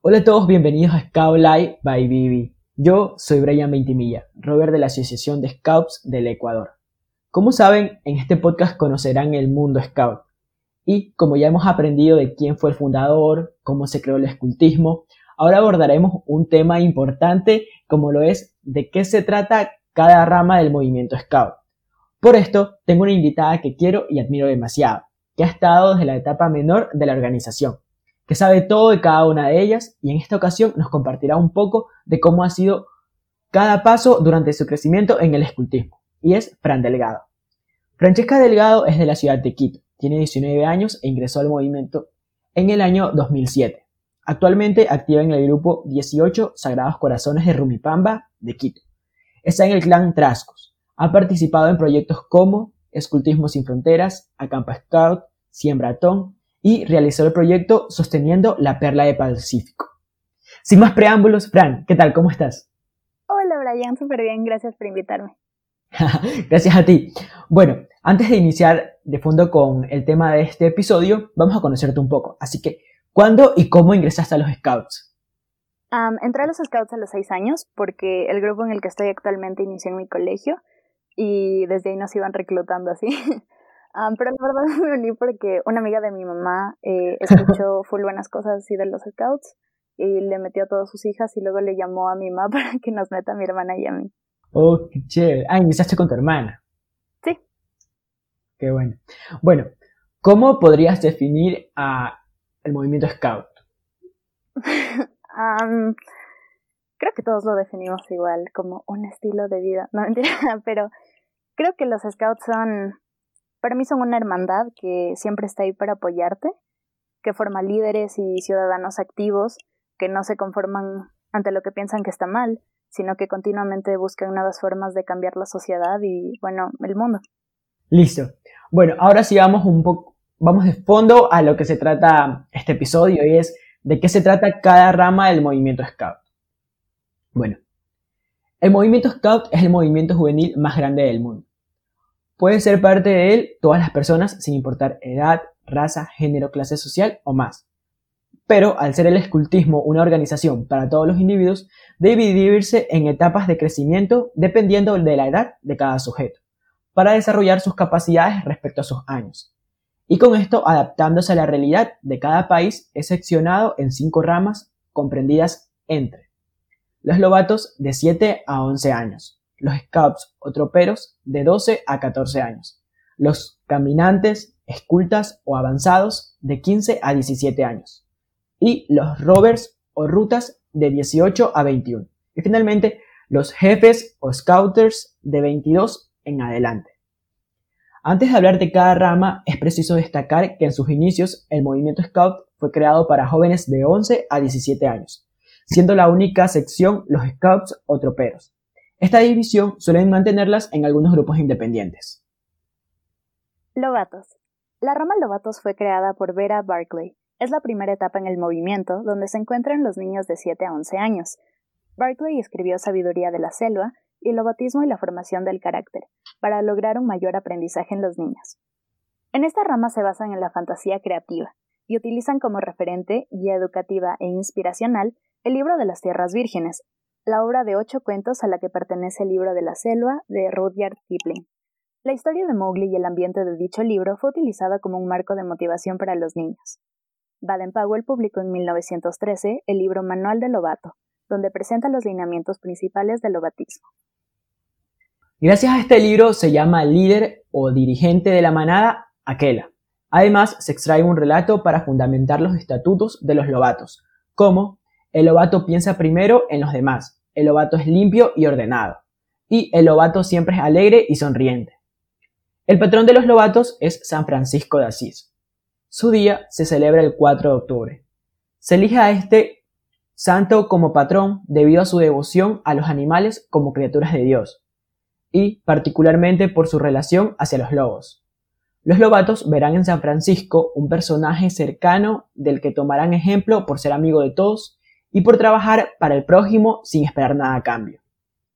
Hola a todos, bienvenidos a Scout Live by Bibi. Yo soy Brian Ventimilla, Robert de la Asociación de Scouts del Ecuador. Como saben, en este podcast conocerán el mundo Scout. Y como ya hemos aprendido de quién fue el fundador, cómo se creó el escultismo, ahora abordaremos un tema importante como lo es de qué se trata cada rama del movimiento Scout. Por esto, tengo una invitada que quiero y admiro demasiado, que ha estado desde la etapa menor de la organización que sabe todo de cada una de ellas y en esta ocasión nos compartirá un poco de cómo ha sido cada paso durante su crecimiento en el escultismo, y es Fran Delgado. Francesca Delgado es de la ciudad de Quito, tiene 19 años e ingresó al movimiento en el año 2007. Actualmente activa en el grupo 18 Sagrados Corazones de Rumipamba de Quito. Está en el clan Trascos. Ha participado en proyectos como Escultismo sin Fronteras, Acampa Scout, Siembratón y realizó el proyecto sosteniendo la perla de Pacífico. Sin más preámbulos, Fran, ¿qué tal? ¿Cómo estás? Hola Brian, súper bien, gracias por invitarme. gracias a ti. Bueno, antes de iniciar de fondo con el tema de este episodio, vamos a conocerte un poco. Así que, ¿cuándo y cómo ingresaste a los Scouts? entré a los Scouts a los seis años porque el grupo en el que estoy actualmente inició en mi colegio y desde ahí nos iban reclutando así. pero la verdad me uní porque una amiga de mi mamá eh, escuchó full buenas cosas así de los scouts y le metió a todas sus hijas y luego le llamó a mi mamá para que nos meta a mi hermana y a mí. Oh, qué chévere. Ah, iniciaste con tu hermana. Sí. Qué bueno. Bueno, ¿cómo podrías definir a el movimiento scout? creo que todos lo definimos igual, como un estilo de vida. No mentira, pero creo que los scouts son para mí son una hermandad que siempre está ahí para apoyarte, que forma líderes y ciudadanos activos que no se conforman ante lo que piensan que está mal, sino que continuamente buscan nuevas formas de cambiar la sociedad y, bueno, el mundo. Listo. Bueno, ahora sí vamos un poco, vamos de fondo a lo que se trata este episodio y es de qué se trata cada rama del movimiento Scout. Bueno, el movimiento Scout es el movimiento juvenil más grande del mundo. Pueden ser parte de él todas las personas sin importar edad, raza, género, clase social o más. Pero al ser el escultismo una organización para todos los individuos, debe dividirse en etapas de crecimiento dependiendo de la edad de cada sujeto, para desarrollar sus capacidades respecto a sus años. Y con esto, adaptándose a la realidad de cada país, es seccionado en cinco ramas comprendidas entre los lobatos de 7 a 11 años, los scouts o troperos de 12 a 14 años, los caminantes, escultas o avanzados de 15 a 17 años y los rovers o rutas de 18 a 21 y finalmente los jefes o scouters de 22 en adelante. Antes de hablar de cada rama, es preciso destacar que en sus inicios el movimiento Scout fue creado para jóvenes de 11 a 17 años, siendo la única sección los Scouts o troperos. Esta división suelen mantenerlas en algunos grupos independientes. Lobatos. La rama Lobatos fue creada por Vera Barclay. Es la primera etapa en el movimiento donde se encuentran los niños de 7 a 11 años. Barclay escribió Sabiduría de la Selva y lobatismo y la formación del carácter, para lograr un mayor aprendizaje en los niños. En esta rama se basan en la fantasía creativa y utilizan como referente, guía educativa e inspiracional, el libro de las Tierras Vírgenes, la obra de ocho cuentos a la que pertenece el libro de la selva de Rudyard Kipling. La historia de Mowgli y el ambiente de dicho libro fue utilizada como un marco de motivación para los niños. Baden-Powell publicó en 1913 el libro Manual del Lobato, donde presenta los lineamientos principales del lobatismo. Gracias a este libro se llama líder o dirigente de la manada Aquela. Además, se extrae un relato para fundamentar los estatutos de los lobatos, como el lobato piensa primero en los demás, el lobato es limpio y ordenado, y el lobato siempre es alegre y sonriente. El patrón de los lobatos es San Francisco de Asís. Su día se celebra el 4 de octubre. Se elige a este santo como patrón debido a su devoción a los animales como criaturas de Dios, y particularmente por su relación hacia los lobos. Los lobatos verán en San Francisco un personaje cercano del que tomarán ejemplo por ser amigo de todos y por trabajar para el prójimo sin esperar nada a cambio.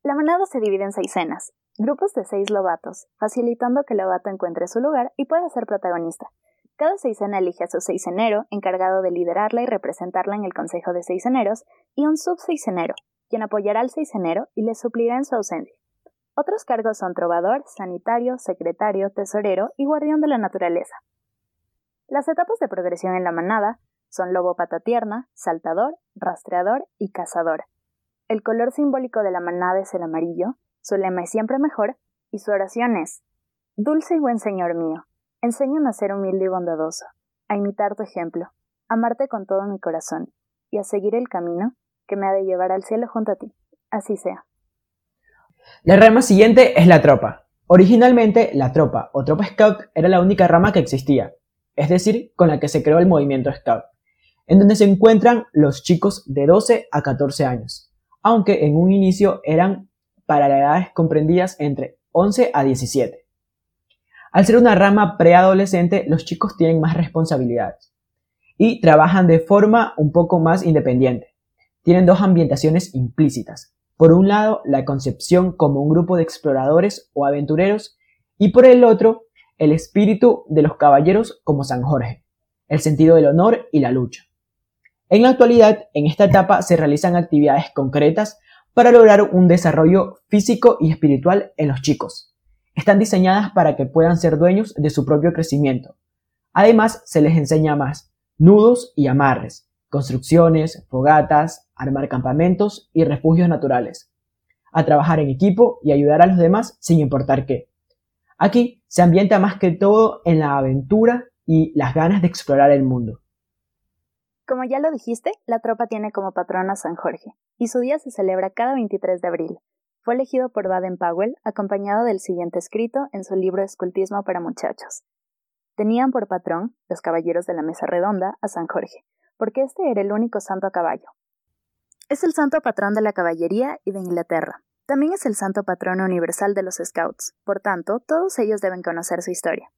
La manada se divide en seis cenas, grupos de seis lobatos, facilitando que el lobato encuentre su lugar y pueda ser protagonista, Cada seisena elige a su seisenero, encargado de liderarla y representarla en el Consejo de Seiseneros, y un subseisenero, quien apoyará al seisenero y le suplirá en su ausencia. Otros cargos son trovador, sanitario, secretario, tesorero y guardián de la naturaleza. Las etapas de progresión en la manada son lobo pata tierna, saltador, rastreador y cazador. El color simbólico de la manada es el amarillo, su lema es siempre mejor y su oración es Dulce y buen Señor mío, enséñame a ser humilde y bondadoso, a imitar tu ejemplo, a amarte con todo mi corazón y a seguir el camino que me ha de llevar al cielo junto a ti. Así sea. La rama siguiente es la tropa. Originalmente, la tropa o tropa scout era la única rama que existía, es decir, con la que se creó el movimiento scout, en donde se encuentran los chicos de 12 a 14 años, aunque en un inicio eran para las edades comprendidas entre 11 a 17. Al ser una rama preadolescente, los chicos tienen más responsabilidades y trabajan de forma un poco más independiente. Tienen dos ambientaciones implícitas. Por un lado, la concepción como un grupo de exploradores o aventureros y por el otro, el espíritu de los caballeros como San Jorge, el sentido del honor y la lucha. En la actualidad, en esta etapa se realizan actividades concretas para lograr un desarrollo físico y espiritual en los chicos están diseñadas para que puedan ser dueños de su propio crecimiento. Además, se les enseña más nudos y amarres, construcciones, fogatas, armar campamentos y refugios naturales, a trabajar en equipo y ayudar a los demás sin importar qué. Aquí se ambienta más que todo en la aventura y las ganas de explorar el mundo. Como ya lo dijiste, la tropa tiene como patrón a San Jorge, y su día se celebra cada 23 de abril, fue elegido por Baden-Powell acompañado del siguiente escrito en su libro Escultismo para muchachos. Tenían por patrón, los caballeros de la mesa redonda, a San Jorge, porque este era el único santo a caballo. Es el santo patrón de la caballería y de Inglaterra. También es el santo patrón universal de los Scouts, por tanto, todos ellos deben conocer su historia.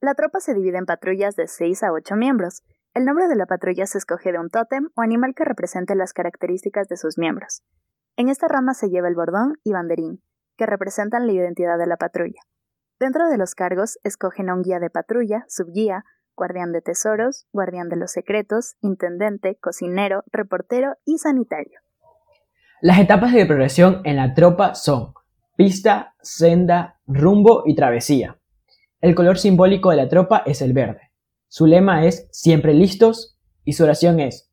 La tropa se divide en patrullas de 6 a 8 miembros. El nombre de la patrulla se escoge de un tótem o animal que represente las características de sus miembros. En esta rama se lleva el bordón y banderín, que representan la identidad de la patrulla. Dentro de los cargos escogen a un guía de patrulla, subguía, guardián de tesoros, guardián de los secretos, intendente, cocinero, reportero y sanitario. Las etapas de progresión en la tropa son pista, senda, rumbo y travesía. El color simbólico de la tropa es el verde. Su lema es siempre listos y su oración es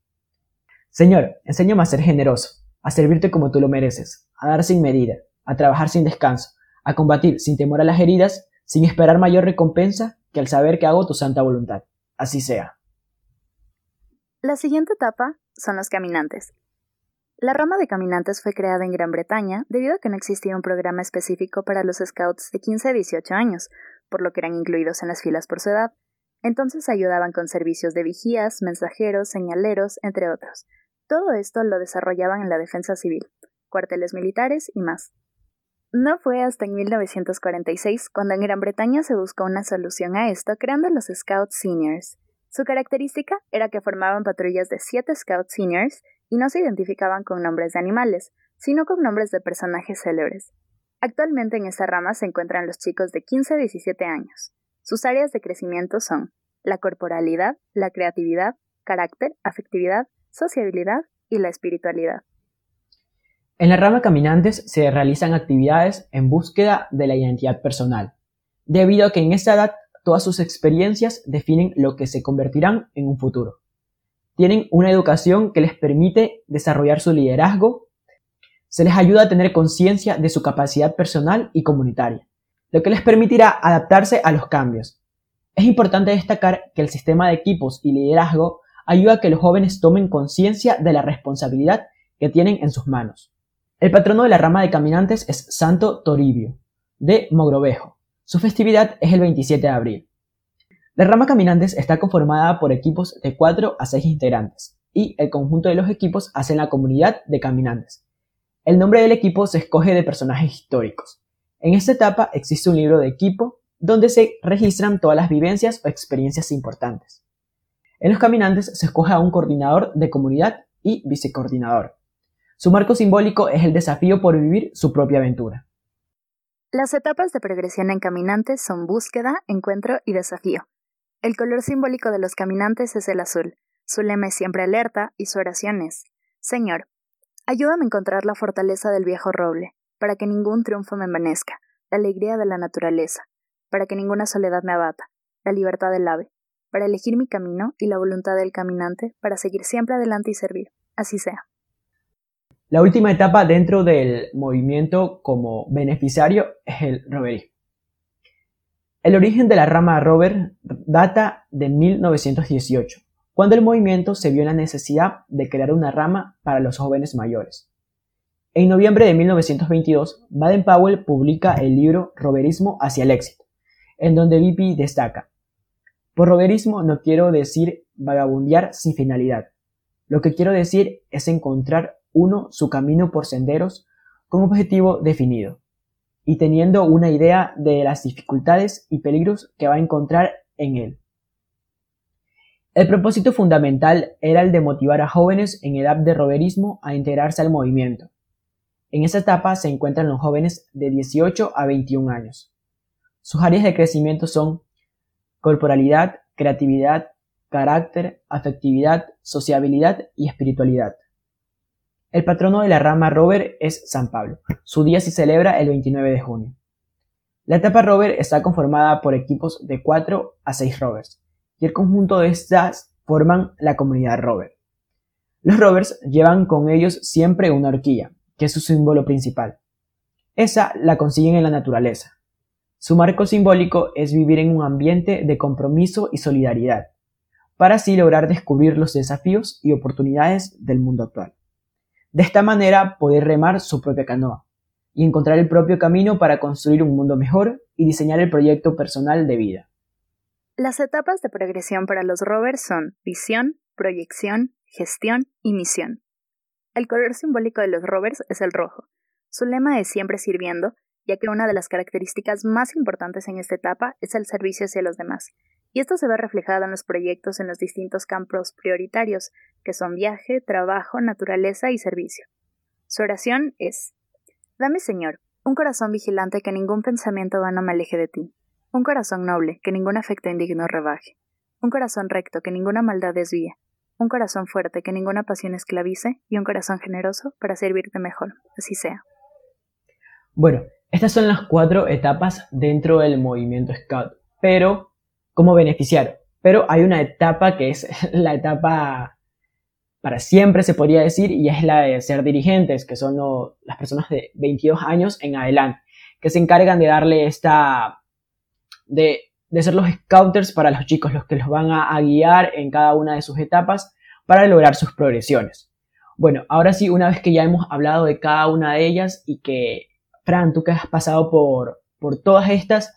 Señor, enséñame a ser generoso a servirte como tú lo mereces, a dar sin medida, a trabajar sin descanso, a combatir sin temor a las heridas, sin esperar mayor recompensa que al saber que hago tu santa voluntad. Así sea. La siguiente etapa son los caminantes. La rama de caminantes fue creada en Gran Bretaña debido a que no existía un programa específico para los scouts de 15 a 18 años, por lo que eran incluidos en las filas por su edad. Entonces ayudaban con servicios de vigías, mensajeros, señaleros, entre otros. Todo esto lo desarrollaban en la defensa civil, cuarteles militares y más. No fue hasta en 1946 cuando en Gran Bretaña se buscó una solución a esto creando los Scouts Seniors. Su característica era que formaban patrullas de siete Scouts Seniors y no se identificaban con nombres de animales, sino con nombres de personajes célebres. Actualmente en esta rama se encuentran los chicos de 15 a 17 años. Sus áreas de crecimiento son la corporalidad, la creatividad, carácter, afectividad, sociabilidad y la espiritualidad. En la rama Caminantes se realizan actividades en búsqueda de la identidad personal, debido a que en esta edad todas sus experiencias definen lo que se convertirán en un futuro. Tienen una educación que les permite desarrollar su liderazgo, se les ayuda a tener conciencia de su capacidad personal y comunitaria, lo que les permitirá adaptarse a los cambios. Es importante destacar que el sistema de equipos y liderazgo ayuda a que los jóvenes tomen conciencia de la responsabilidad que tienen en sus manos. El patrono de la rama de caminantes es Santo Toribio, de Mogrovejo. Su festividad es el 27 de abril. La rama caminantes está conformada por equipos de 4 a 6 integrantes, y el conjunto de los equipos hacen la comunidad de caminantes. El nombre del equipo se escoge de personajes históricos. En esta etapa existe un libro de equipo donde se registran todas las vivencias o experiencias importantes. En los caminantes se escoge a un coordinador de comunidad y vicecoordinador. Su marco simbólico es el desafío por vivir su propia aventura. Las etapas de progresión en caminantes son búsqueda, encuentro y desafío. El color simbólico de los caminantes es el azul. Su lema es siempre alerta y su oración es, Señor, ayúdame a encontrar la fortaleza del viejo roble, para que ningún triunfo me envanezca, la alegría de la naturaleza, para que ninguna soledad me abata, la libertad del ave, para elegir mi camino y la voluntad del caminante, para seguir siempre adelante y servir. Así sea. La última etapa dentro del movimiento como beneficiario es el roverismo. El origen de la rama rover data de 1918, cuando el movimiento se vio en la necesidad de crear una rama para los jóvenes mayores. En noviembre de 1922, Baden-Powell publica el libro Roverismo hacia el éxito, en donde Vipi destaca, por roverismo no quiero decir vagabundear sin finalidad. Lo que quiero decir es encontrar uno su camino por senderos con objetivo definido y teniendo una idea de las dificultades y peligros que va a encontrar en él. El propósito fundamental era el de motivar a jóvenes en edad de roverismo a integrarse al movimiento. En esa etapa se encuentran los jóvenes de 18 a 21 años. Sus áreas de crecimiento son corporalidad, creatividad, carácter, afectividad, sociabilidad y espiritualidad. El patrono de la rama rover es San Pablo. Su día se celebra el 29 de junio. La etapa rover está conformada por equipos de 4 a 6 rovers, y el conjunto de estas forman la comunidad rover. Los rovers llevan con ellos siempre una horquilla, que es su símbolo principal. Esa la consiguen en la naturaleza. Su marco simbólico es vivir en un ambiente de compromiso y solidaridad, para así lograr descubrir los desafíos y oportunidades del mundo actual. De esta manera poder remar su propia canoa y encontrar el propio camino para construir un mundo mejor y diseñar el proyecto personal de vida. Las etapas de progresión para los rovers son visión, proyección, gestión y misión. El color simbólico de los rovers es el rojo. Su lema es siempre sirviendo, ya que una de las características más importantes en esta etapa es el servicio hacia los demás, y esto se ve reflejado en los proyectos en los distintos campos prioritarios, que son viaje, trabajo, naturaleza y servicio. Su oración es Dame, Señor, un corazón vigilante que ningún pensamiento vano me aleje de ti, un corazón noble que ningún afecto indigno rebaje, un corazón recto que ninguna maldad desvíe, un corazón fuerte que ninguna pasión esclavice y un corazón generoso para servirte mejor. Así sea. Bueno, estas son las cuatro etapas dentro del movimiento Scout, pero como beneficiario. Pero hay una etapa que es la etapa para siempre, se podría decir, y es la de ser dirigentes, que son las personas de 22 años en adelante, que se encargan de darle esta, de, ser los scouters para los chicos, los que los van a, guiar en cada una de sus etapas para lograr sus progresiones. Bueno, ahora sí, una vez que ya hemos hablado de cada una de ellas y que, Fran, tú que has pasado por, por todas estas,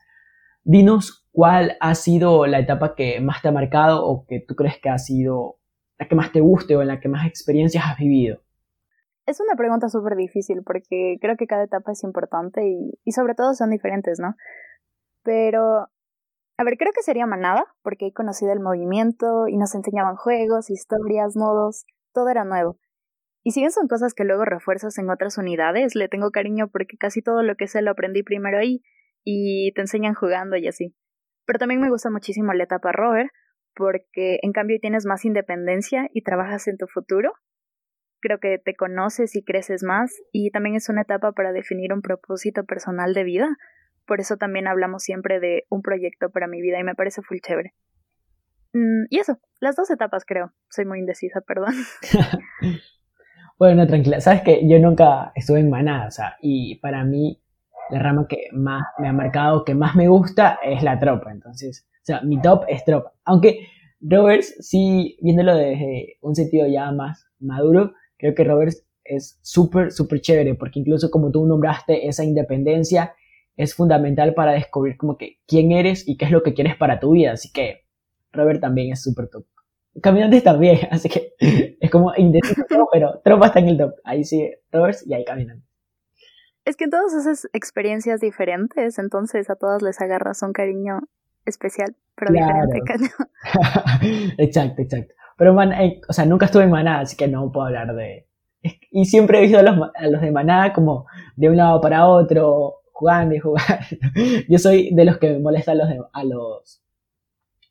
dinos ¿Cuál ha sido la etapa que más te ha marcado o que tú crees que ha sido la que más te guste o en la que más experiencias has vivido? Es una pregunta súper difícil porque creo que cada etapa es importante y, y sobre todo son diferentes, ¿no? Pero, a ver, creo que sería Manada porque he conocido el movimiento y nos enseñaban juegos, historias, modos, todo era nuevo. Y si bien son cosas que luego refuerzas en otras unidades, le tengo cariño porque casi todo lo que sé lo aprendí primero ahí y te enseñan jugando y así. Pero también me gusta muchísimo la etapa rover, porque en cambio tienes más independencia y trabajas en tu futuro. Creo que te conoces y creces más y también es una etapa para definir un propósito personal de vida. Por eso también hablamos siempre de un proyecto para mi vida y me parece full chévere. Mm, y eso, las dos etapas creo. Soy muy indecisa, perdón. bueno, tranquila. Sabes que yo nunca estuve en manada, o sea, y para mí la rama que más me ha marcado, que más me gusta, es la tropa. Entonces, o sea, mi top es tropa. Aunque Roberts, sí, viéndolo desde un sentido ya más maduro, creo que Roberts es súper, súper chévere, porque incluso como tú nombraste, esa independencia es fundamental para descubrir como que quién eres y qué es lo que quieres para tu vida. Así que Robert también es súper top. Caminantes también, así que es como indeciso, pero tropa está en el top. Ahí sí, Roberts y ahí caminantes. Es que todas esas experiencias diferentes, entonces a todas les agarras un cariño especial, pero diferente. exacto, exacto. Pero, man, eh, o sea, nunca estuve en Maná, así que no puedo hablar de... Y siempre he visto a los, a los de Maná como de un lado para otro, jugando y jugando. Yo soy de los que me molestan a los,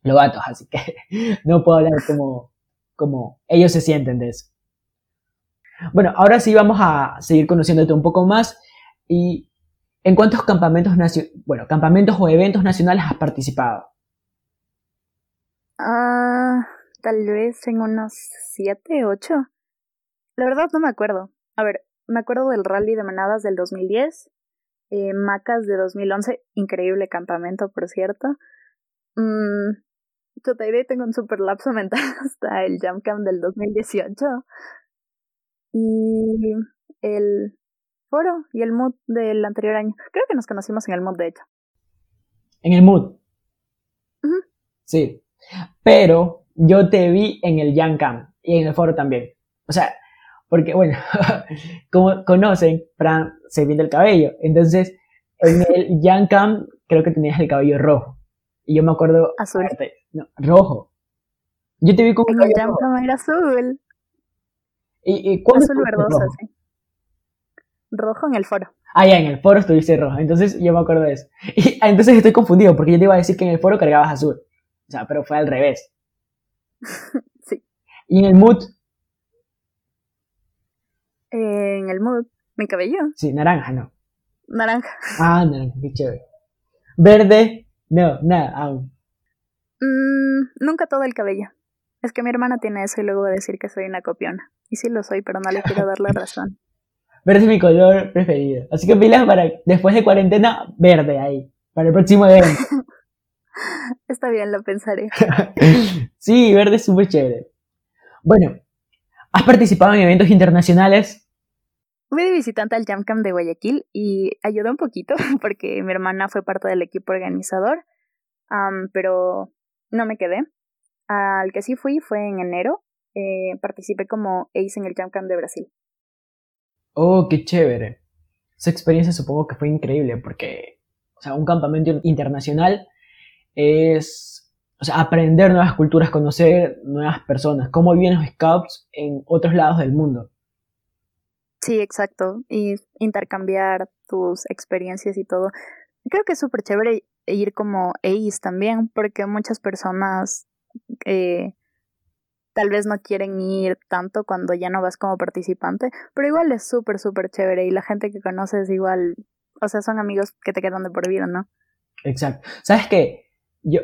a así que no puedo hablar como, como ellos se sienten de eso. Bueno, ahora sí vamos a seguir conociéndote un poco más y ¿en cuántos campamentos, bueno, campamentos o eventos nacionales has participado? Ah, tal vez en unos siete, ocho. La verdad no me acuerdo. A ver, me acuerdo del rally de manadas del 2010, eh, Macas de 2011, increíble campamento, por cierto. Mm, Total, tengo un super lapso mental hasta el Jump Camp del 2018. Y el foro y el mood del anterior año. Creo que nos conocimos en el mood, de hecho. ¿En el mood? Sí. Pero yo te vi en el Jump Camp y en el foro también. O sea, porque, bueno, como conocen, Fran se pinta el cabello. Entonces, en el Young Camp creo que tenías el cabello rojo. Y yo me acuerdo. Azul. No, rojo. Yo te vi con el Young Camp era azul. ¿Y, y Azul verdoso, sí. Rojo en el foro. Ah, ya, en el foro estuviste rojo. Entonces yo me acuerdo de eso. Y ah, entonces estoy confundido porque yo te iba a decir que en el foro cargabas azul. O sea, pero fue al revés. sí. Y en el mood en el mood. ¿Mi cabello? Sí, naranja, no. Naranja. Ah, naranja, qué chévere. Verde, no, nada, aún. Mm, nunca todo el cabello. Es que mi hermana tiene eso y luego va a decir que soy una copiona. Y sí lo soy, pero no le quiero dar la razón. Verde es mi color preferido. Así que pilas para después de cuarentena, verde ahí. Para el próximo evento. Está bien, lo pensaré. sí, verde es súper chévere. Bueno, ¿Has participado en eventos internacionales? Fui de visitante al Jam Camp de Guayaquil y ayudó un poquito porque mi hermana fue parte del equipo organizador, pero no me quedé. Al que sí fui fue en enero. Eh, participé como ace en el Jam Camp de Brasil. Oh, qué chévere. Esa experiencia supongo que fue increíble porque, o sea, un campamento internacional es o sea, aprender nuevas culturas, conocer nuevas personas, cómo viven los scouts en otros lados del mundo. Sí, exacto. Y intercambiar tus experiencias y todo. Creo que es súper chévere ir como ACE también, porque muchas personas eh, tal vez no quieren ir tanto cuando ya no vas como participante, pero igual es súper, súper chévere y la gente que conoces igual, o sea, son amigos que te quedan de por vida, ¿no? Exacto. ¿Sabes qué? Yo,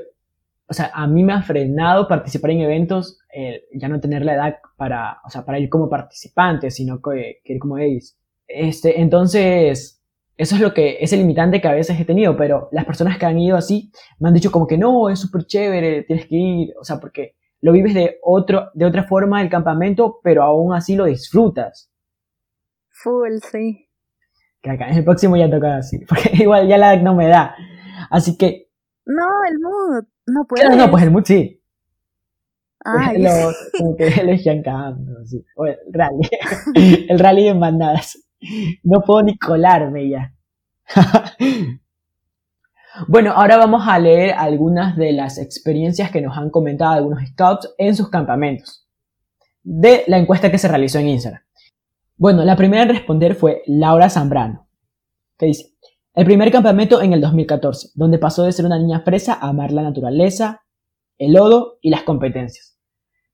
o sea, a mí me ha frenado participar en eventos, eh, ya no tener la edad para, o sea, para ir como participante, sino que, ir como ellos. Este, entonces, eso es lo que, es el limitante que a veces he tenido, pero las personas que han ido así me han dicho como que no, es súper chévere, tienes que ir, o sea, porque lo vives de, otro, de otra forma el campamento, pero aún así lo disfrutas. Full, sí. Que acá en el próximo ya toca así, porque igual ya la edad no me da. Así que... No, el mood. No puede. No, no, pues el mood sí. Ah, como que. O el rally. el rally de bandadas. No puedo ni colarme ya. bueno, ahora vamos a leer algunas de las experiencias que nos han comentado algunos scouts en sus campamentos. De la encuesta que se realizó en Instagram. Bueno, la primera en responder fue Laura Zambrano. Que dice, el primer campamento en el 2014, donde pasó de ser una niña fresa a amar la naturaleza, el lodo y las competencias.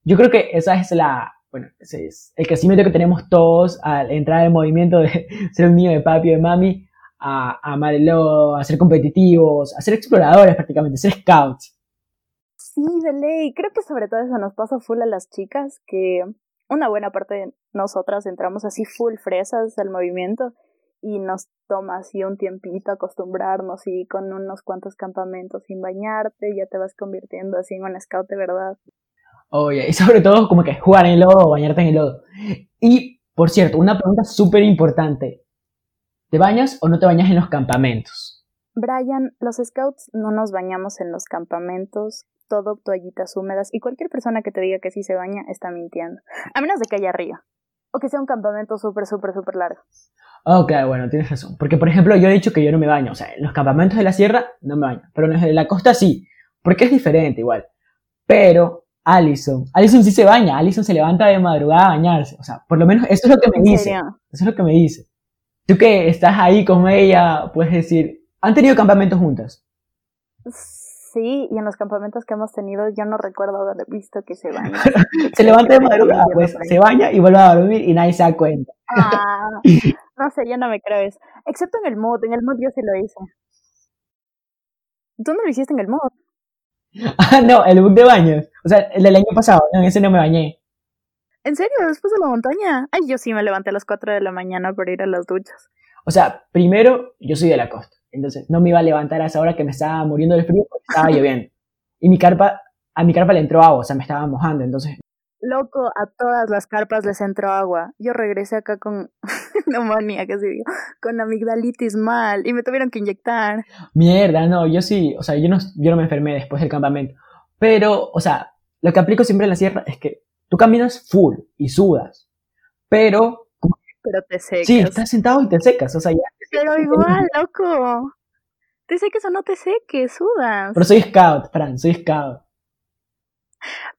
Yo creo que esa es la, bueno, ese es el crecimiento que tenemos todos al entrar en movimiento de ser un niño de papi o de mami, a, amar el lodo, a ser competitivos, a ser exploradores prácticamente, ser scouts. Sí, de ley. Creo que sobre todo eso nos pasa full a las chicas, que una buena parte de nosotras entramos así full fresas al movimiento y nos toma así un tiempito acostumbrarnos y con unos cuantos campamentos sin bañarte ya te vas convirtiendo así en un scout de verdad. Oye, y sobre todo como que jugar en el lodo o bañarte en el lodo. Y, por cierto, una pregunta súper importante. ¿Te bañas o no te bañas en los campamentos? Brian, los scouts no nos bañamos en los campamentos, todo toallitas húmedas y cualquier persona que te diga que sí se baña está mintiendo. A menos de que haya río. O que sea un campamento súper, súper, súper largo. Ok, bueno, tienes razón. Porque, por ejemplo, yo he dicho que yo no me baño. O sea, en los campamentos de la sierra no me baño. Pero en los de la costa sí. Porque es diferente igual. Pero Alison, Alison sí se baña. Alison se levanta de madrugada a bañarse. O sea, por lo menos eso es lo que me dice. Eso es lo que me dice. Tú que estás ahí con ella, puedes decir, ¿han tenido campamentos juntas? Sí, y en los campamentos que hemos tenido yo no recuerdo haber visto que se baña. se levanta de madrugada, pues se baña y vuelve a dormir y nadie se da cuenta. Ah, no sé, yo no me creo eso. Excepto en el mod, en el mod yo sí lo hice. ¿Tú no lo hiciste en el mod? Ah, no, el book de baños. O sea, el del año pasado, en ese no me bañé. ¿En serio? ¿Después de la montaña? Ay, yo sí me levanté a las 4 de la mañana para ir a las duchas. O sea, primero, yo soy de la costa. Entonces, no me iba a levantar a esa hora que me estaba muriendo de frío porque estaba lloviendo. Y mi carpa, a mi carpa le entró agua, o sea, me estaba mojando. Entonces, Loco, a todas las carpas les entró agua. Yo regresé acá con neumonía, que se digo, con amigdalitis mal y me tuvieron que inyectar. Mierda, no, yo sí, o sea, yo no, yo no me enfermé después del campamento. Pero, o sea, lo que aplico siempre en la sierra es que tú caminas full y sudas, pero... Pero te secas. Sí, estás sentado y te secas, o sea, ya... Pero igual, loco. Te seques o no te seques, sudas. Pero soy scout, Fran, soy scout.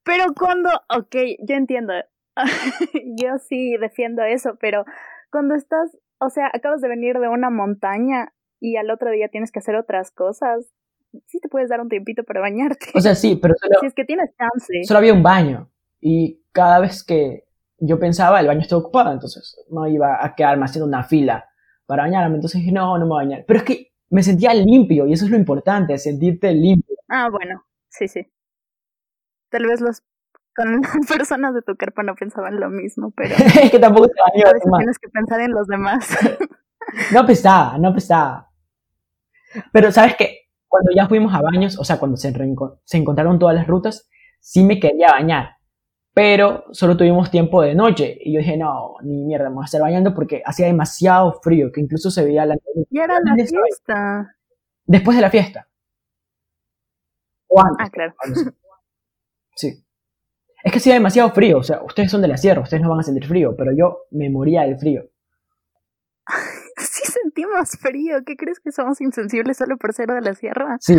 Pero cuando, ok, yo entiendo, yo sí defiendo eso, pero cuando estás, o sea, acabas de venir de una montaña y al otro día tienes que hacer otras cosas, sí te puedes dar un tiempito para bañarte. O sea, sí, pero solo... Si es que tienes chance. Solo había un baño y cada vez que yo pensaba el baño estaba ocupado, entonces no iba a quedarme haciendo una fila para bañarme, entonces dije, no, no me voy a bañar. Pero es que me sentía limpio y eso es lo importante, sentirte limpio. Ah, bueno, sí, sí. Tal vez los con las personas de tu carpa no pensaban lo mismo, pero es que tampoco te bañó, a veces tienes que pensar en los demás. no pesaba, no pesaba. Pero sabes que cuando ya fuimos a baños, o sea, cuando se, se encontraron todas las rutas, sí me quería bañar. Pero solo tuvimos tiempo de noche. Y yo dije, no, ni mierda, vamos a estar bañando porque hacía demasiado frío, que incluso se veía la... Y era la fiesta. Después de la fiesta. O antes. Ah, claro. Sí. Es que hacía demasiado frío, o sea, ustedes son de la sierra, ustedes no van a sentir frío, pero yo me moría del frío. Sí sentimos frío, ¿qué crees que somos insensibles solo por ser de la sierra? Sí.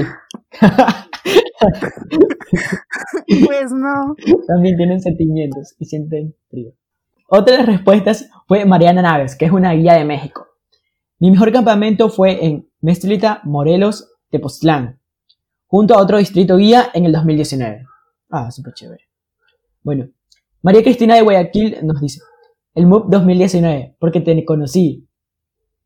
pues no. También tienen sentimientos y sienten frío. Otra de las respuestas fue Mariana Naves, que es una guía de México. Mi mejor campamento fue en Mestlita, Morelos, Tepoztlán, junto a otro distrito guía en el 2019. Ah, súper chévere. Bueno, María Cristina de Guayaquil nos dice, el MUP 2019, porque te conocí.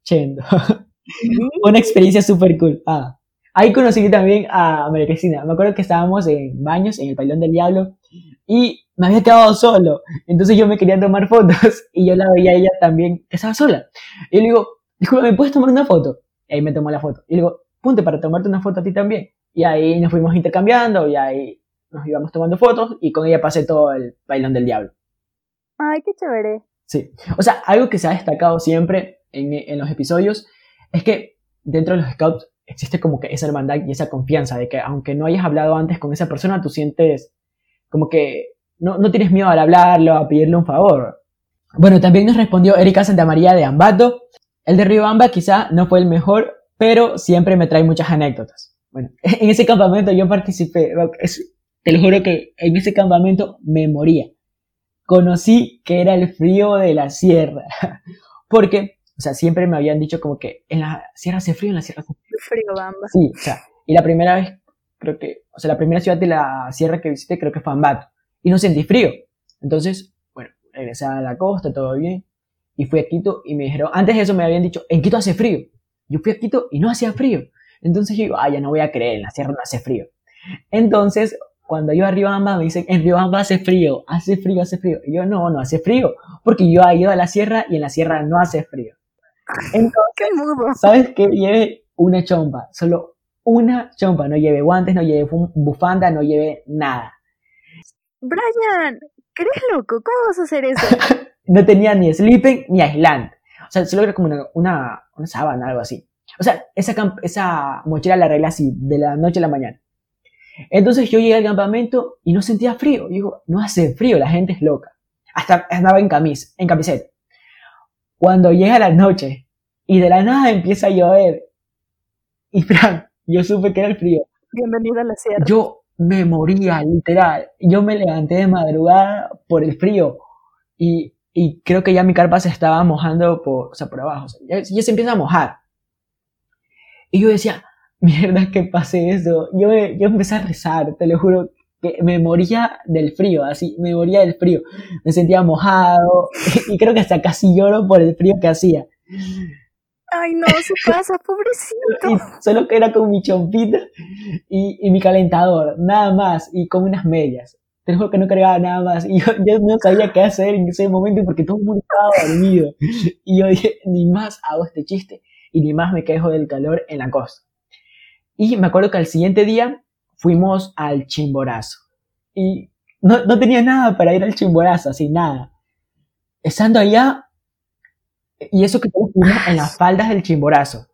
Chendo. Una experiencia súper cool. Ah, ahí conocí también a María Cristina. Me acuerdo que estábamos en baños, en el Pailón del Diablo, y me había quedado solo. Entonces yo me quería tomar fotos, y yo la veía a ella también, que estaba sola. Y le digo, disculpa, ¿me puedes tomar una foto? Y ahí me tomó la foto. Y le digo, ponte para tomarte una foto a ti también. Y ahí nos fuimos intercambiando, y ahí nos íbamos tomando fotos y con ella pasé todo el bailón del diablo. Ay, qué chévere. Sí. O sea, algo que se ha destacado siempre en, en los episodios es que dentro de los scouts existe como que esa hermandad y esa confianza de que aunque no hayas hablado antes con esa persona, tú sientes como que no, no tienes miedo al hablarlo, a pedirle un favor. Bueno, también nos respondió Erika Santamaría de Ambato. El de Riobamba quizá no fue el mejor, pero siempre me trae muchas anécdotas. Bueno, en ese campamento yo participé, es, te lo juro que en ese campamento me moría. Conocí que era el frío de la sierra. Porque, o sea, siempre me habían dicho como que en la sierra hace frío, en la sierra hace frío. Frío, bamba. Sí, o sea, y la primera vez, creo que, o sea, la primera ciudad de la sierra que visité creo que fue Ambato. Y no sentí frío. Entonces, bueno, regresé a la costa, todo bien. Y fui a Quito y me dijeron, antes de eso me habían dicho, en Quito hace frío. Yo fui a Quito y no hacía frío. Entonces yo digo, ah, ya no voy a creer, en la sierra no hace frío. Entonces, cuando yo a Riobamba me dicen, en Riobamba hace frío, hace frío, hace frío. Y yo, no, no hace frío, porque yo he ido a la sierra y en la sierra no hace frío. Entonces. ¿sabes qué? Lleve una chompa, solo una chompa, no lleve guantes, no lleve bufanda, no lleve nada. Brian, ¿crees loco? ¿Cómo vas a hacer eso? no tenía ni sleeping ni aislante. O sea, solo era como una, una, una sábana, algo así. O sea, esa, esa mochila la arreglé así, de la noche a la mañana. Entonces yo llegué al campamento y no sentía frío. Digo, no hace frío, la gente es loca. Hasta andaba en camisa, en camiseta. Cuando llega la noche y de la nada empieza a llover. Y Fran, yo supe que era el frío. Bienvenido a la sierra. Yo me moría, literal. Yo me levanté de madrugada por el frío. Y, y creo que ya mi carpa se estaba mojando por, o sea, por abajo. ya, ya se empieza a mojar. Y yo decía, mierda que pase eso. Yo, yo empecé a rezar, te lo juro, que me moría del frío, así, me moría del frío. Me sentía mojado y creo que hasta casi lloro por el frío que hacía. Ay, no, su casa, pobrecito. solo que era con mi chompita y, y, mi calentador, nada más, y con unas medias. Te juro que no cargaba nada más. Y yo, yo, no sabía qué hacer en ese momento porque todo el mundo estaba dormido. Y yo dije, ni más hago este chiste y ni más me quejo del calor en la costa. Y me acuerdo que al siguiente día fuimos al Chimborazo. Y no, no tenía nada para ir al Chimborazo, así nada. Estando allá, y eso que fuimos en las faldas del Chimborazo.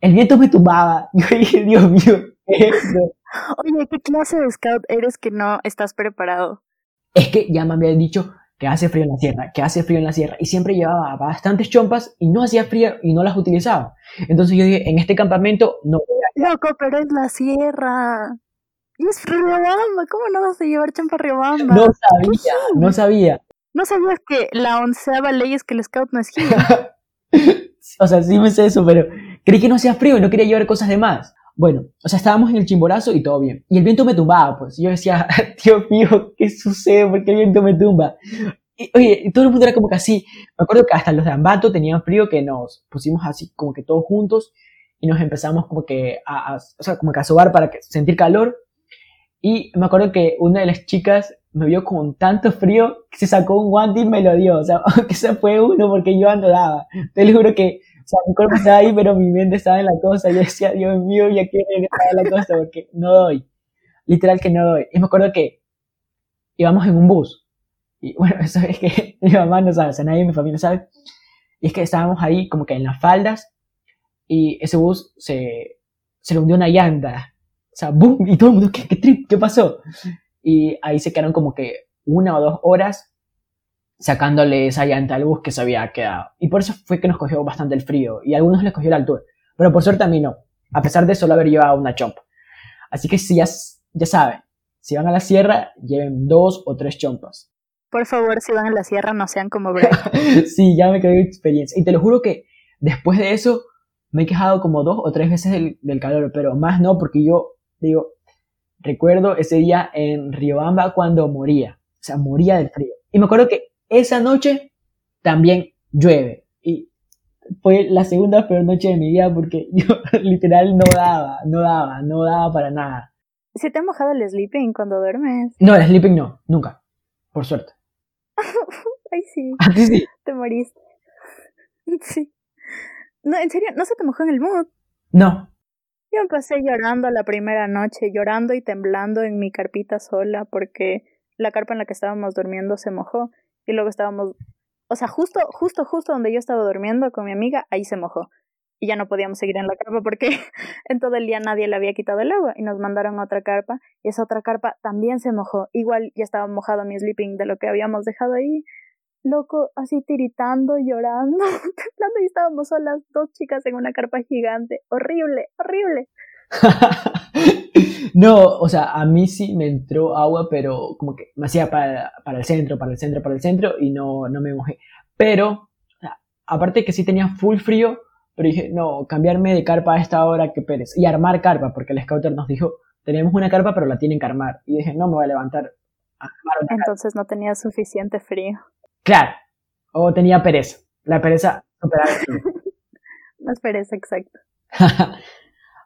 El viento me tumbaba. Yo dije, Dios mío, ¿qué es Oye, ¿qué clase de scout eres que no estás preparado? Es que ya me habían dicho que hace frío en la sierra, que hace frío en la sierra, y siempre llevaba bastantes chompas y no hacía frío y no las utilizaba. Entonces yo dije, en este campamento no Loco, pero es la sierra. Y es Riobamba, ¿cómo no vas a llevar chompa a Riobamba? No sabía, no sabía. ¿No sabías que la onceava ley es que el scout no es o sea, sí me sé eso, pero creí que no hacía frío y no quería llevar cosas de más. Bueno, o sea, estábamos en el chimborazo y todo bien. Y el viento me tumbaba, pues. yo decía, Dios mío, ¿qué sucede? ¿Por qué el viento me tumba? Y, oye, y todo el mundo era como que así. Me acuerdo que hasta los de Ambato tenían frío que nos pusimos así como que todos juntos y nos empezamos como que a, o sea, como que a sobar para sentir calor. Y me acuerdo que una de las chicas me vio con tanto frío que se sacó un guante y me lo dio. O sea, que se fue uno porque yo andaba. Te lo juro que o sea, mi cuerpo estaba ahí, pero mi mente estaba en la cosa. Yo decía, Dios mío, ya quiero regresar a la cosa porque no doy. Literal que no doy. Y me acuerdo que íbamos en un bus. Y bueno, eso es que mi mamá no sabe, o sea, nadie en mi familia sabe. Y es que estábamos ahí como que en las faldas y ese bus se, se le hundió una llanta. O sea, boom, y todo el mundo, ¿qué, qué trip? ¿Qué pasó? Y ahí se quedaron como que una o dos horas sacándole esa llanta al bus que se había quedado. Y por eso fue que nos cogió bastante el frío y a algunos les cogió la altura. Pero por suerte a mí no, a pesar de solo haber llevado una chompa. Así que si ya, ya saben, si van a la sierra, lleven dos o tres chompas. Por favor, si van a la sierra, no sean como Bray. sí, ya me quedé experiencia. Y te lo juro que después de eso me he quejado como dos o tres veces del, del calor, pero más no, porque yo digo, recuerdo ese día en Riobamba cuando moría, o sea, moría del frío. Y me acuerdo que esa noche también llueve. Y fue la segunda peor noche de mi vida porque yo literal no daba, no daba, no daba para nada. ¿Se te ha mojado el sleeping cuando duermes? No, el sleeping no, nunca. Por suerte. Ay, sí. ¿A ti sí? Te moriste. Sí. No, en serio, ¿no se te mojó en el mood? No. Yo empecé llorando la primera noche, llorando y temblando en mi carpita sola porque la carpa en la que estábamos durmiendo se mojó y luego estábamos, o sea, justo, justo, justo donde yo estaba durmiendo con mi amiga, ahí se mojó. Y ya no podíamos seguir en la carpa porque en todo el día nadie le había quitado el agua y nos mandaron a otra carpa y esa otra carpa también se mojó. Igual ya estaba mojado mi sleeping de lo que habíamos dejado ahí. Loco, así tiritando, llorando, temblando y estábamos solas, dos chicas en una carpa gigante. Horrible, horrible. no, o sea, a mí sí me entró agua, pero como que me hacía para, para el centro, para el centro, para el centro y no, no me mojé. Pero, aparte que sí tenía full frío, pero dije, no, cambiarme de carpa a esta hora, que Pérez. Y armar carpa, porque el scouter nos dijo, tenemos una carpa, pero la tienen que armar. Y dije, no me voy a levantar. Entonces no tenía suficiente frío. Claro, o tenía pereza. La pereza superaba Más pereza, exacto.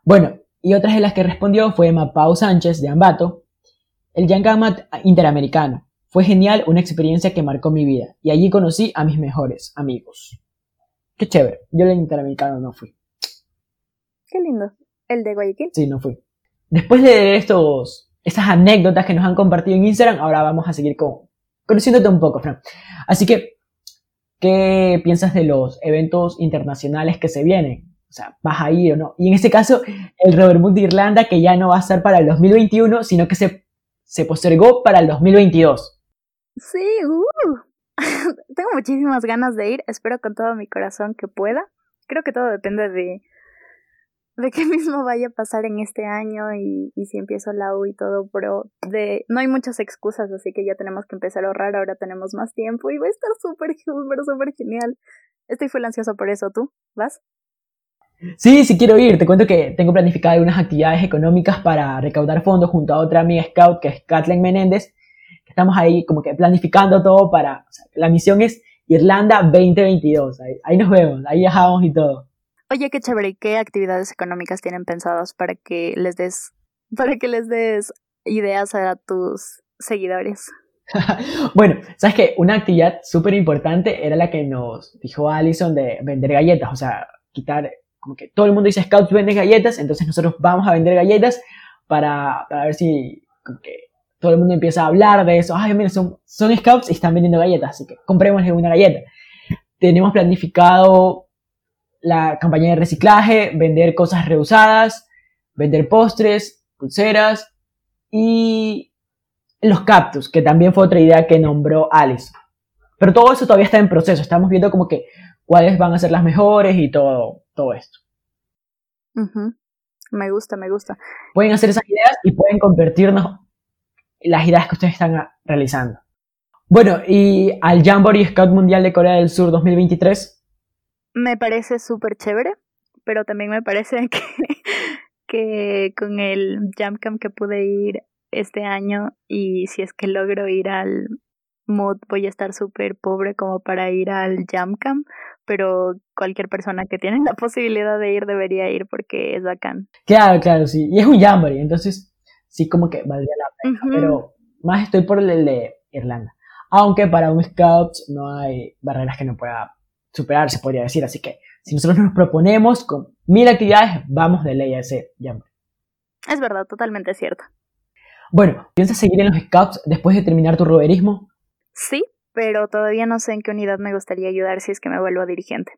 bueno, y otras de las que respondió fue Mapao Sánchez de Ambato, el Yangamat Interamericano. Fue genial, una experiencia que marcó mi vida, y allí conocí a mis mejores amigos. Qué chévere, yo el Interamericano no fui. Qué lindo. ¿El de Guayaquil? Sí, no fui. Después de estos, estas anécdotas que nos han compartido en Instagram, ahora vamos a seguir con, conociéndote un poco, Fran. Así que, ¿qué piensas de los eventos internacionales que se vienen? O sea, ¿vas a ir o no? Y en este caso, el Robert Mood de Irlanda, que ya no va a ser para el 2021, sino que se, se postergó para el 2022. Sí, uh. tengo muchísimas ganas de ir, espero con todo mi corazón que pueda. Creo que todo depende de, de qué mismo vaya a pasar en este año y, si empiezo la U y todo, pero de no hay muchas excusas, así que ya tenemos que empezar a ahorrar, ahora tenemos más tiempo y va a estar súper, súper, súper genial. Estoy full ansioso por eso, ¿tú? ¿Vas? Sí, sí quiero ir. Te cuento que tengo planificado algunas actividades económicas para recaudar fondos junto a otra amiga scout que es Kathleen Menéndez. Estamos ahí como que planificando todo para... la misión es Irlanda 2022. Ahí, ahí nos vemos, ahí viajamos y todo. Oye, qué chévere. ¿Qué actividades económicas tienen pensadas para que les des, para que les des ideas a tus seguidores? bueno, sabes que una actividad súper importante era la que nos dijo Allison de vender galletas, o sea, quitar, como que todo el mundo dice Scouts vende galletas, entonces nosotros vamos a vender galletas para, para ver si como que todo el mundo empieza a hablar de eso. Ay, mira, son, son Scouts y están vendiendo galletas, así que comprémosle una galleta. Tenemos planificado la campaña de reciclaje, vender cosas reusadas, vender postres, pulseras y los cactus, que también fue otra idea que nombró Alice. Pero todo eso todavía está en proceso. Estamos viendo como que cuáles van a ser las mejores y todo, todo esto. Me gusta, me gusta. Pueden hacer esas ideas y pueden convertirnos las ideas que ustedes están realizando. Bueno, y al Jamboree Scout Mundial de Corea del Sur 2023. Me parece súper chévere, pero también me parece que, que con el Jam Camp que pude ir este año y si es que logro ir al mood voy a estar súper pobre como para ir al Jam Camp, pero cualquier persona que tiene la posibilidad de ir debería ir porque es bacán. Claro, claro, sí. Y es un Jamboree, entonces sí como que valdría la pena, pero más estoy por el de Irlanda. Aunque para un scout no hay barreras que no pueda superar, se podría decir. Así que si nosotros nos proponemos con mil actividades, vamos de ley a ese Jamboree. Es verdad, totalmente cierto. Bueno, ¿piensas seguir en los Scouts después de terminar tu roverismo? Sí, pero todavía no sé en qué unidad me gustaría ayudar si es que me vuelvo dirigente.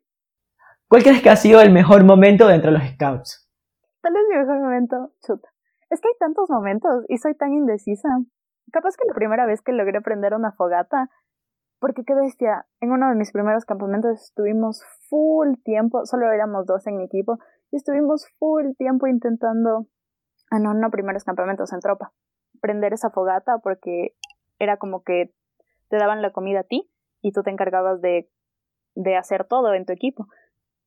¿Cuál crees que ha sido el mejor momento dentro de los Scouts? Tal vez mi mejor momento, chuta. Es que hay tantos momentos y soy tan indecisa. Capaz que la primera vez que logré prender una fogata, porque qué bestia, en uno de mis primeros campamentos estuvimos full tiempo, solo éramos dos en mi equipo, y estuvimos full tiempo intentando, ah no, no primeros campamentos en tropa, prender esa fogata porque era como que te daban la comida a ti y tú te encargabas de, de hacer todo en tu equipo.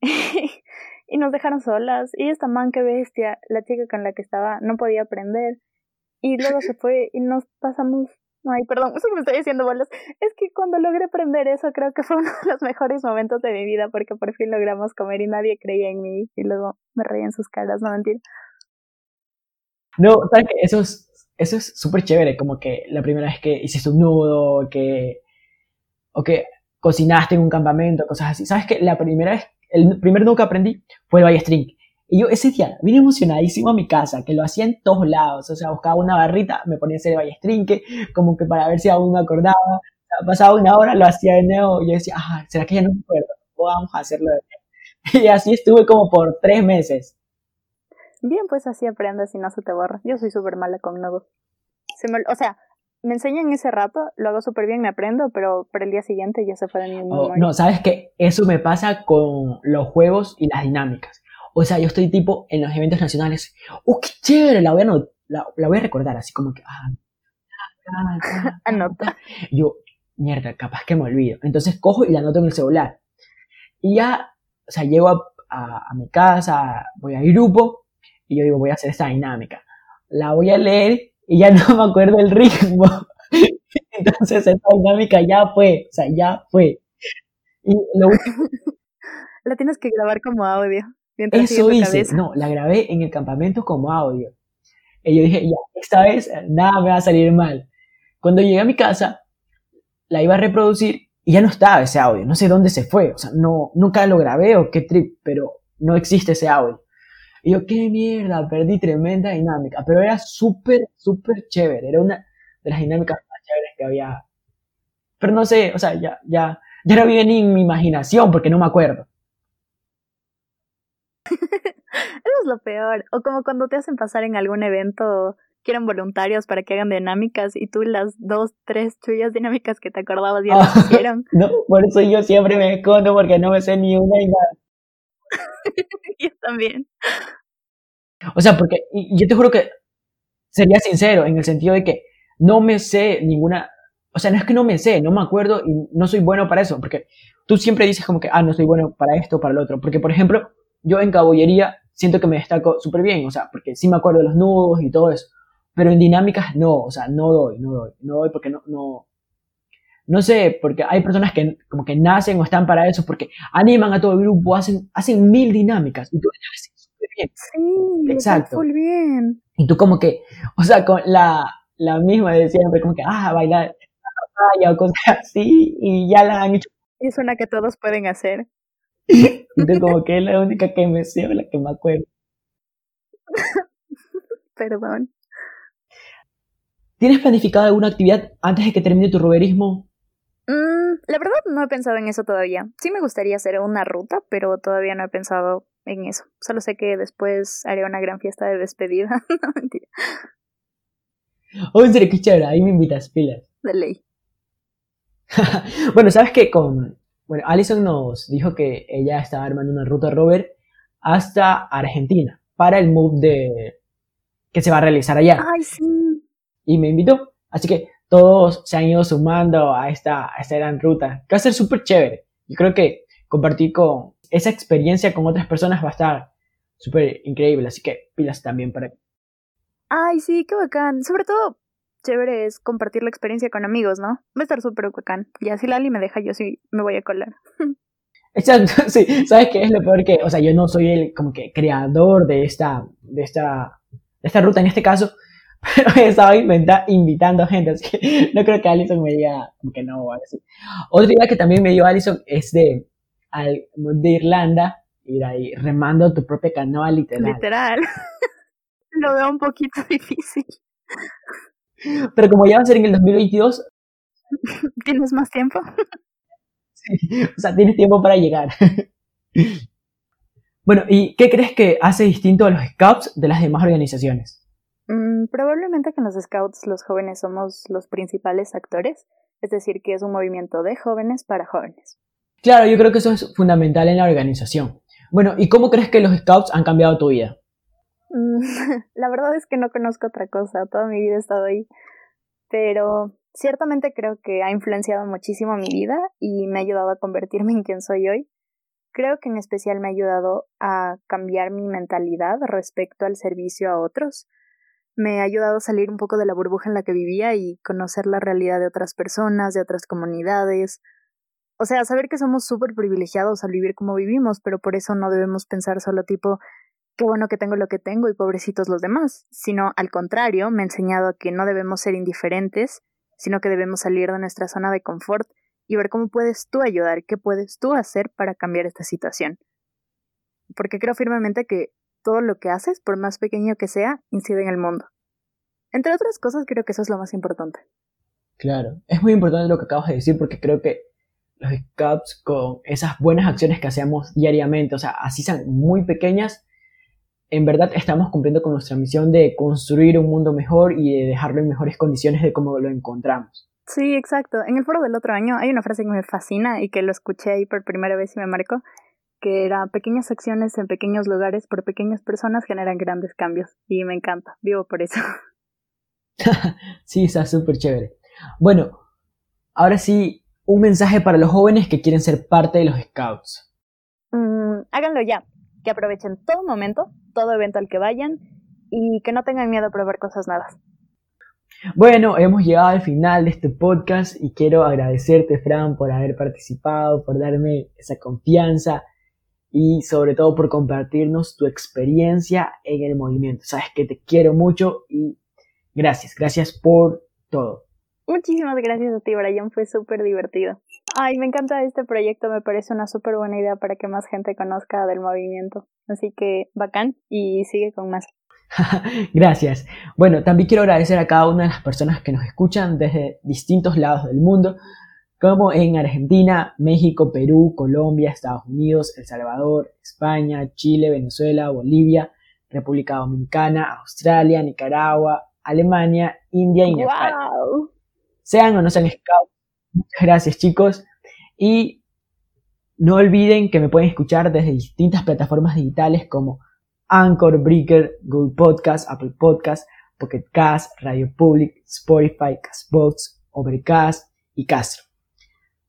y nos dejaron solas. Y esta man, que bestia, la chica con la que estaba, no podía aprender. Y luego se fue y nos pasamos. Ay, perdón, eso me estoy diciendo bolas. Es que cuando logré aprender eso, creo que fue uno de los mejores momentos de mi vida porque por fin logramos comer y nadie creía en mí. Y luego me reía en sus caras, no mentir. No, ¿sabes que Eso es eso es súper chévere, como que la primera vez que hiciste un nudo, que, o que cocinaste en un campamento, cosas así. ¿Sabes que La primera vez, el primer nudo que aprendí fue el Valle String. Y yo ese día vine emocionadísimo a mi casa, que lo hacía en todos lados. O sea, buscaba una barrita, me ponía a hacer String, como que para ver si aún me acordaba. Pasaba una hora, lo hacía de nuevo. Y yo decía, ah, ¿será que ya no me acuerdo? Vamos a hacerlo de nuevo. Y así estuve como por tres meses. Bien, pues así aprendes y no se te borra. Yo soy súper mala con nudos. Se me, o sea, me enseñan ese rato, lo hago súper bien, me aprendo, pero para el día siguiente ya se fue de mi oh, No, sabes que eso me pasa con los juegos y las dinámicas. O sea, yo estoy tipo en los eventos nacionales, ¡oh, qué chévere! La voy a, la, voy a recordar, así como que, ah, Anota. Yo, mierda, capaz que me olvido. Entonces cojo y la anoto en el celular. Y ya, o sea, llego a, a, a mi casa, voy al grupo, y yo digo, voy a hacer esta dinámica. La voy a leer y ya no me acuerdo el ritmo. Entonces esta dinámica ya fue, o sea, ya fue. Y lo La tienes que grabar como audio. Eso hice, no, la grabé en el campamento como audio. Y yo dije, ya, esta vez nada me va a salir mal. Cuando llegué a mi casa, la iba a reproducir y ya no estaba ese audio. No sé dónde se fue. O sea, no, nunca lo grabé o qué trip, pero no existe ese audio. Y yo, qué mierda, perdí tremenda dinámica, pero era súper, súper chévere, era una de las dinámicas más chéveres que había. Pero no sé, o sea, ya, ya, ya no vive ni en mi imaginación porque no me acuerdo. Eso es lo peor. O como cuando te hacen pasar en algún evento, quieren voluntarios para que hagan dinámicas y tú las dos, tres chuyas dinámicas que te acordabas ya las hicieron. no, por eso yo siempre me escondo porque no me sé ni una y nada. yo también. O sea, porque yo te juro que sería sincero en el sentido de que no me sé ninguna, o sea, no es que no me sé, no me acuerdo y no soy bueno para eso, porque tú siempre dices como que, ah, no soy bueno para esto o para lo otro, porque por ejemplo, yo en caballería siento que me destaco súper bien, o sea, porque sí me acuerdo de los nudos y todo eso, pero en dinámicas no, o sea, no doy, no doy, no doy porque no, no, no sé, porque hay personas que como que nacen o están para eso, porque animan a todo el grupo, hacen, hacen mil dinámicas y tú haces súper bien. Sí, exacto. Full bien. Y tú como que, o sea, con la, la misma de siempre, como que, ah, bailar o cosas así, y ya la han hecho. Es una que todos pueden hacer. Entonces como que es la única que me sé, la que me acuerdo. Perdón. ¿Tienes planificado alguna actividad antes de que termine tu roverismo? Mm, la verdad no he pensado en eso todavía. Sí me gustaría hacer una ruta, pero todavía no he pensado en eso. Solo sé que después haré una gran fiesta de despedida. no, mentira. Oh, en serio, qué chévere. Ahí me invitas, pilas. De ley. bueno, sabes que con. Bueno, Alison nos dijo que ella estaba armando una ruta rover hasta Argentina para el move de que se va a realizar allá. Ay, sí. Y me invitó. Así que todos se han ido sumando a esta, a esta gran ruta, que va a ser súper chévere. Yo creo que compartir con esa experiencia con otras personas va a estar súper increíble, así que pilas también para... Ay, sí, qué bacán. Sobre todo, chévere es compartir la experiencia con amigos, ¿no? Va a estar súper bacán. Y así Lali me deja, yo sí me voy a colar. Exacto, sí. ¿Sabes qué es lo peor que, o sea, yo no soy el como que creador de esta, de esta, de esta ruta en este caso, pero he estado invitando gente, así que no creo que Alison me diga que no o algo así. Otra idea que también me dio Alison es de, al, de Irlanda, ir ahí remando tu propia canoa literal. Literal. Lo veo un poquito difícil. Pero como ya va a ser en el 2022... ¿Tienes más tiempo? Sí, o sea, tienes tiempo para llegar. Bueno, ¿y qué crees que hace distinto a los scouts de las demás organizaciones? Mm, probablemente que en los Scouts los jóvenes somos los principales actores, es decir, que es un movimiento de jóvenes para jóvenes. Claro, yo creo que eso es fundamental en la organización. Bueno, ¿y cómo crees que los Scouts han cambiado tu vida? La verdad es que no conozco otra cosa, toda mi vida he estado ahí, pero ciertamente creo que ha influenciado muchísimo mi vida y me ha ayudado a convertirme en quien soy hoy. Creo que en especial me ha ayudado a cambiar mi mentalidad respecto al servicio a otros, me ha ayudado a salir un poco de la burbuja en la que vivía y conocer la realidad de otras personas, de otras comunidades. O sea, saber que somos súper privilegiados al vivir como vivimos, pero por eso no debemos pensar solo tipo, qué bueno que tengo lo que tengo y pobrecitos los demás, sino al contrario, me ha enseñado a que no debemos ser indiferentes, sino que debemos salir de nuestra zona de confort y ver cómo puedes tú ayudar, qué puedes tú hacer para cambiar esta situación. Porque creo firmemente que todo lo que haces, por más pequeño que sea, incide en el mundo. Entre otras cosas, creo que eso es lo más importante. Claro, es muy importante lo que acabas de decir porque creo que los scouts con esas buenas acciones que hacemos diariamente, o sea, así son muy pequeñas, en verdad estamos cumpliendo con nuestra misión de construir un mundo mejor y de dejarlo en mejores condiciones de cómo lo encontramos. Sí, exacto. En el foro del otro año hay una frase que me fascina y que lo escuché ahí por primera vez y me marcó, que era pequeñas acciones en pequeños lugares por pequeñas personas generan grandes cambios y me encanta, vivo por eso. sí, está súper chévere. Bueno, ahora sí, un mensaje para los jóvenes que quieren ser parte de los scouts. Mm, háganlo ya, que aprovechen todo momento, todo evento al que vayan y que no tengan miedo a probar cosas nuevas. Bueno, hemos llegado al final de este podcast y quiero agradecerte, Fran, por haber participado, por darme esa confianza y sobre todo por compartirnos tu experiencia en el movimiento. Sabes que te quiero mucho y gracias, gracias por todo. Muchísimas gracias a ti, Brian, fue súper divertido. Ay, me encanta este proyecto, me parece una súper buena idea para que más gente conozca del movimiento. Así que bacán y sigue con más. Gracias. Bueno, también quiero agradecer a cada una de las personas que nos escuchan desde distintos lados del mundo como en Argentina, México, Perú, Colombia, Estados Unidos, El Salvador, España, Chile, Venezuela, Bolivia, República Dominicana, Australia, Nicaragua, Alemania, India y Nepal. Sean o no sean scouts, muchas gracias chicos. Y no olviden que me pueden escuchar desde distintas plataformas digitales como Anchor, Breaker, Google Podcast, Apple Podcast, Pocket Cast, Radio Public, Spotify, Castbox, Overcast y Castro.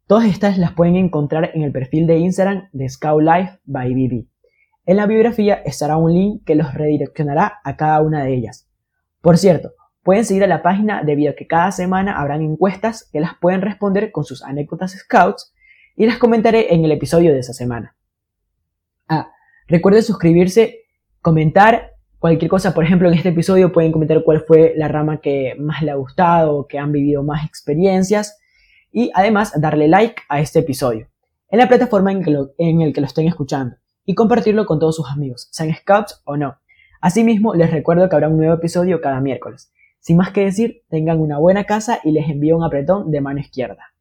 Todas estas las pueden encontrar en el perfil de Instagram de Scout Life by BB. En la biografía estará un link que los redireccionará a cada una de ellas. Por cierto, pueden seguir a la página debido a que cada semana habrán encuestas que las pueden responder con sus anécdotas scouts y las comentaré en el episodio de esa semana. Ah, recuerden suscribirse, comentar cualquier cosa, por ejemplo, en este episodio pueden comentar cuál fue la rama que más le ha gustado, que han vivido más experiencias y además darle like a este episodio en la plataforma en, en el que lo estén escuchando y compartirlo con todos sus amigos, sean scouts o no. Asimismo, les recuerdo que habrá un nuevo episodio cada miércoles. Sin más que decir, tengan una buena casa y les envío un apretón de mano izquierda.